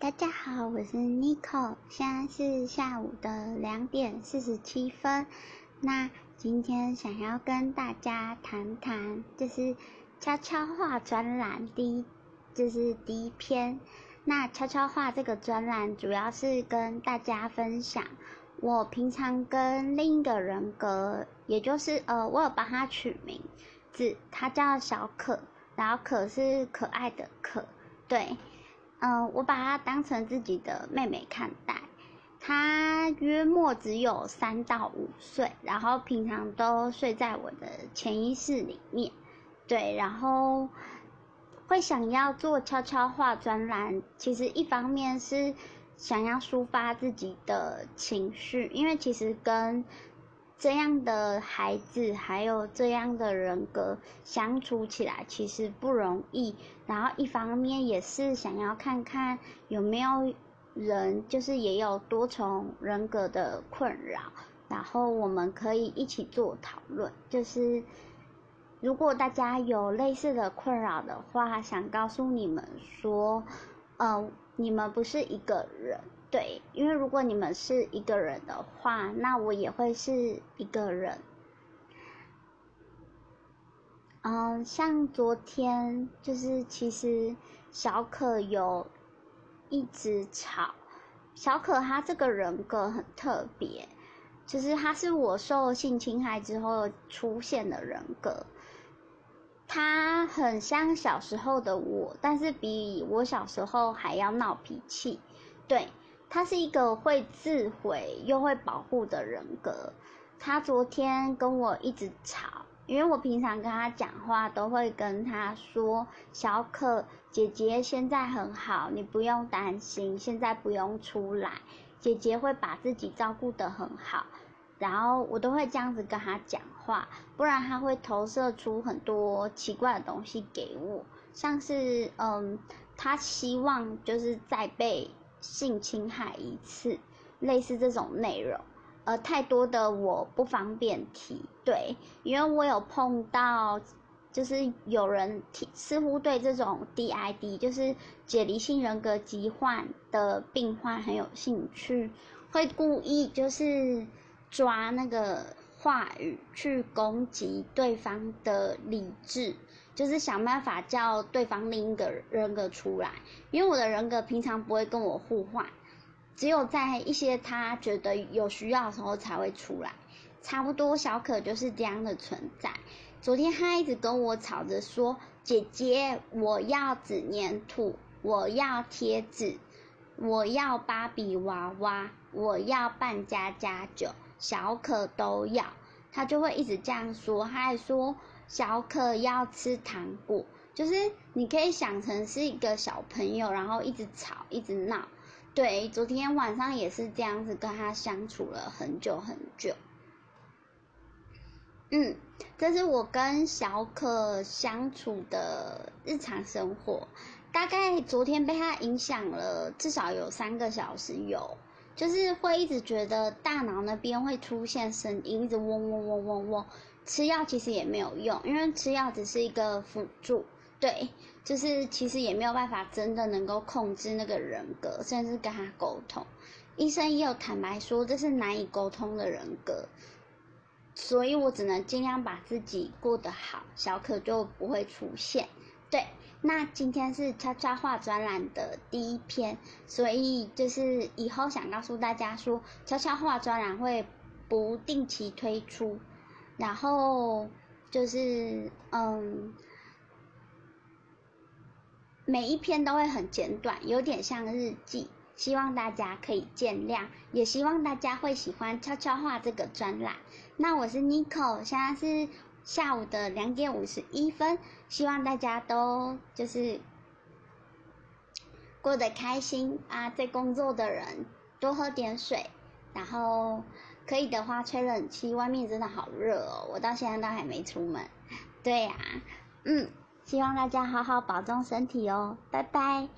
大家好，我是 Nico，现在是下午的两点四十七分。那今天想要跟大家谈谈，就是悄悄话专栏第一，就是第一篇。那悄悄话这个专栏主要是跟大家分享我平常跟另一个人格，也就是呃，我有帮他取名字，他叫小可。然后可是可爱的可，对，嗯，我把她当成自己的妹妹看待。她约莫只有三到五岁，然后平常都睡在我的潜意识里面，对，然后会想要做悄悄话专栏，其实一方面是想要抒发自己的情绪，因为其实跟。这样的孩子，还有这样的人格相处起来其实不容易。然后一方面也是想要看看有没有人，就是也有多重人格的困扰，然后我们可以一起做讨论。就是如果大家有类似的困扰的话，想告诉你们说，呃，你们不是一个人。对，因为如果你们是一个人的话，那我也会是一个人。嗯，像昨天，就是其实小可有一直吵。小可他这个人格很特别，就是他是我受性侵害之后出现的人格。他很像小时候的我，但是比我小时候还要闹脾气。对。他是一个会自毁又会保护的人格。他昨天跟我一直吵，因为我平常跟他讲话都会跟他说：“小可姐姐现在很好，你不用担心，现在不用出来，姐姐会把自己照顾得很好。”然后我都会这样子跟他讲话，不然他会投射出很多奇怪的东西给我，像是嗯，他希望就是在被。性侵害一次，类似这种内容，呃，太多的我不方便提，对，因为我有碰到，就是有人，似乎对这种 DID，就是解离性人格疾患的病患很有兴趣，会故意就是抓那个话语去攻击对方的理智。就是想办法叫对方另一个人格出来，因为我的人格平常不会跟我互换，只有在一些他觉得有需要的时候才会出来。差不多小可就是这样的存在。昨天他一直跟我吵着说：“姐姐，我要纸粘土，我要贴纸，我要芭比娃娃，我要扮家家酒，小可都要。”他就会一直这样说，他还说。小可要吃糖果，就是你可以想成是一个小朋友，然后一直吵，一直闹。对，昨天晚上也是这样子跟他相处了很久很久。嗯，这是我跟小可相处的日常生活，大概昨天被他影响了至少有三个小时有，就是会一直觉得大脑那边会出现声音，一直嗡嗡嗡嗡嗡。吃药其实也没有用，因为吃药只是一个辅助，对，就是其实也没有办法真的能够控制那个人格，甚至跟他沟通。医生也有坦白说这是难以沟通的人格，所以我只能尽量把自己过得好，小可就不会出现。对，那今天是悄悄话专栏的第一篇，所以就是以后想告诉大家说，悄悄话专栏会不定期推出。然后就是嗯，每一篇都会很简短，有点像日记，希望大家可以见谅，也希望大家会喜欢悄悄话这个专栏。那我是 Nico，现在是下午的两点五十一分，希望大家都就是过得开心啊，在工作的人多喝点水，然后。可以的话，吹冷气，外面真的好热哦，我到现在都还没出门。对呀，嗯，希望大家好好保重身体哦，拜拜。